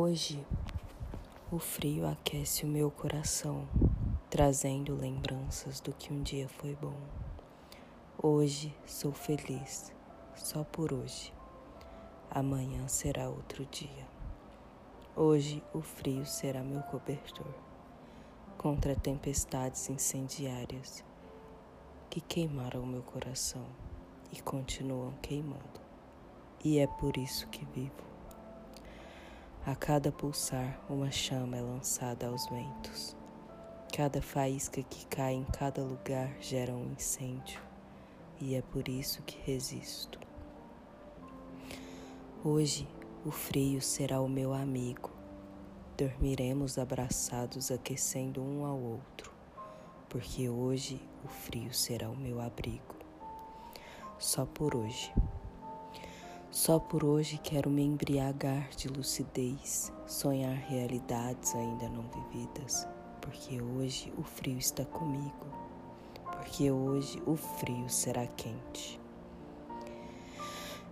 Hoje, o frio aquece o meu coração, trazendo lembranças do que um dia foi bom. Hoje sou feliz, só por hoje. Amanhã será outro dia. Hoje o frio será meu cobertor contra tempestades incendiárias que queimaram meu coração e continuam queimando. E é por isso que vivo. A cada pulsar, uma chama é lançada aos ventos. Cada faísca que cai em cada lugar gera um incêndio, e é por isso que resisto. Hoje, o frio será o meu amigo. Dormiremos abraçados, aquecendo um ao outro, porque hoje o frio será o meu abrigo. Só por hoje. Só por hoje quero me embriagar de lucidez, sonhar realidades ainda não vividas, porque hoje o frio está comigo, porque hoje o frio será quente.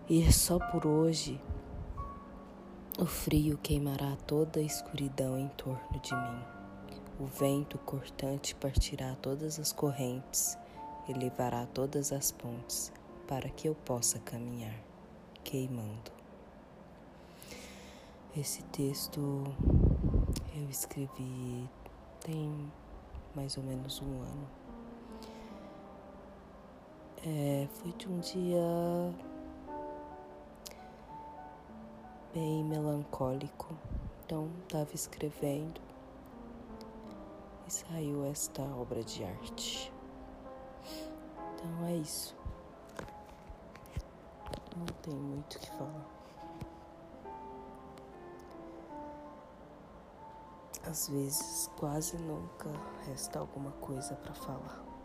E só por hoje o frio queimará toda a escuridão em torno de mim. O vento cortante partirá todas as correntes e levará todas as pontes para que eu possa caminhar queimando. Esse texto eu escrevi tem mais ou menos um ano. É, foi de um dia bem melancólico, então estava escrevendo e saiu esta obra de arte. Então é isso. Não tem muito o que falar. Às vezes, quase nunca resta alguma coisa para falar.